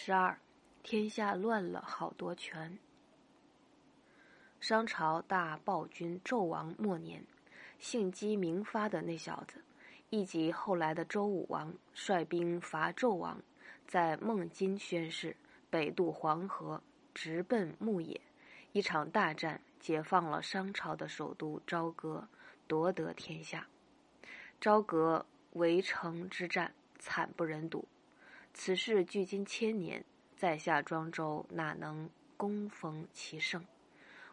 十二，天下乱了好多权。商朝大暴君纣王末年，姓姬名发的那小子，以及后来的周武王，率兵伐纣王，在孟津宣誓，北渡黄河，直奔牧野。一场大战，解放了商朝的首都朝歌，夺得天下。朝歌围城之战，惨不忍睹。此事距今千年，在下庄周哪能恭逢其盛？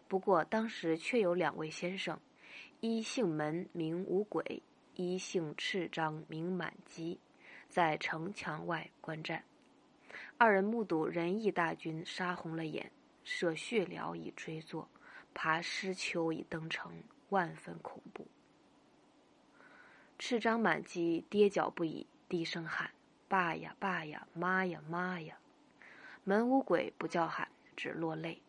不过当时却有两位先生，一姓门名无鬼，一姓赤章名满基，在城墙外观战。二人目睹仁义大军杀红了眼，舍血疗以追坐，爬尸丘以登城，万分恐怖。赤章满基跌脚不已，低声喊。爸呀，爸呀，妈呀，妈呀！门无鬼不叫喊，只落泪。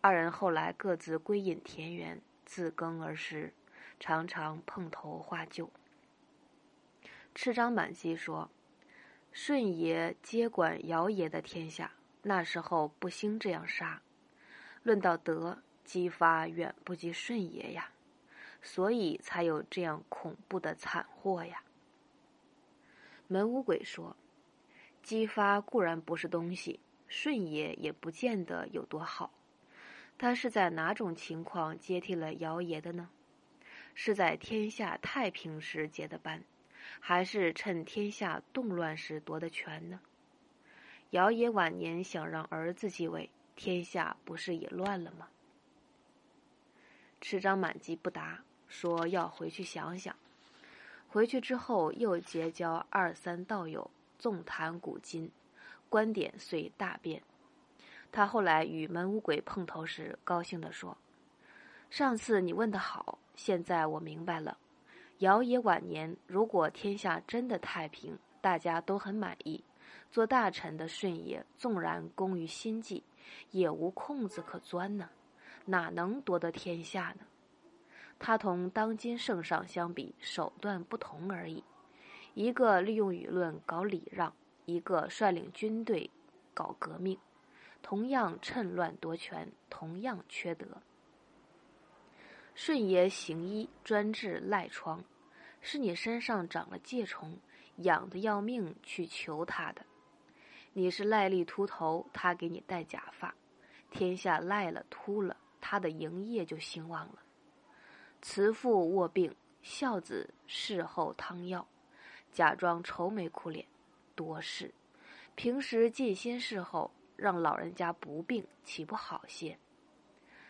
二人后来各自归隐田园，自耕而食，常常碰头画旧。赤章满基说：“舜爷接管尧爷的天下，那时候不兴这样杀。论到德，姬发远不及舜爷呀，所以才有这样恐怖的惨祸呀。”门无鬼说：“姬发固然不是东西，舜爷也不见得有多好。他是在哪种情况接替了尧爷的呢？是在天下太平时结的班，还是趁天下动乱时夺的权呢？尧爷晚年想让儿子继位，天下不是也乱了吗？”持章满机不答，说要回去想想。回去之后，又结交二三道友，纵谈古今，观点遂大变。他后来与门无鬼碰头时，高兴地说：“上次你问得好，现在我明白了。尧爷晚年，如果天下真的太平，大家都很满意，做大臣的舜爷纵然功于心计，也无空子可钻呢，哪能夺得天下呢？”他同当今圣上相比，手段不同而已。一个利用舆论搞礼让，一个率领军队搞革命，同样趁乱夺权，同样缺德。顺爷行医专治赖疮，是你身上长了疥虫，痒得要命去求他的。你是赖痢秃头，他给你戴假发，天下赖了秃了，他的营业就兴旺了。慈父卧病，孝子事后汤药，假装愁眉苦脸，多事。平时尽心侍候，让老人家不病，岂不好些？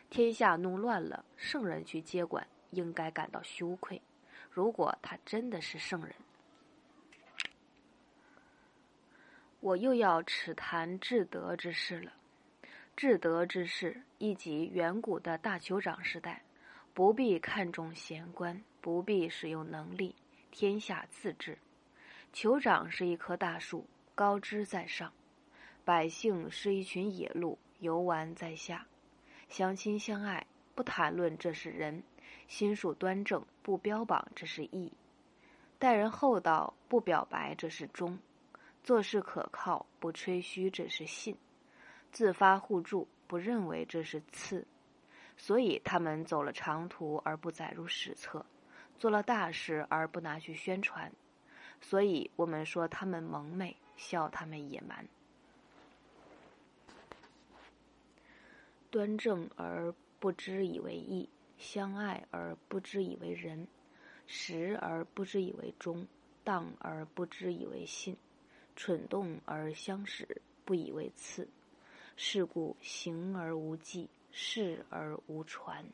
天下弄乱了，圣人去接管，应该感到羞愧。如果他真的是圣人，我又要尺谈至德之事了。至德之事，亦即远古的大酋长时代。不必看重贤官，不必使用能力，天下自治。酋长是一棵大树，高枝在上；百姓是一群野鹿，游玩在下。相亲相爱，不谈论这是仁；心术端正，不标榜这是义；待人厚道，不表白这是忠；做事可靠，不吹嘘这是信；自发互助，不认为这是次。所以他们走了长途而不载入史册，做了大事而不拿去宣传，所以我们说他们蒙昧，笑他们野蛮。端正而不知以为义，相爱而不知以为仁，实而不知以为忠，当而不知以为信，蠢动而相使，不以为次。是故行而无忌。视而无传。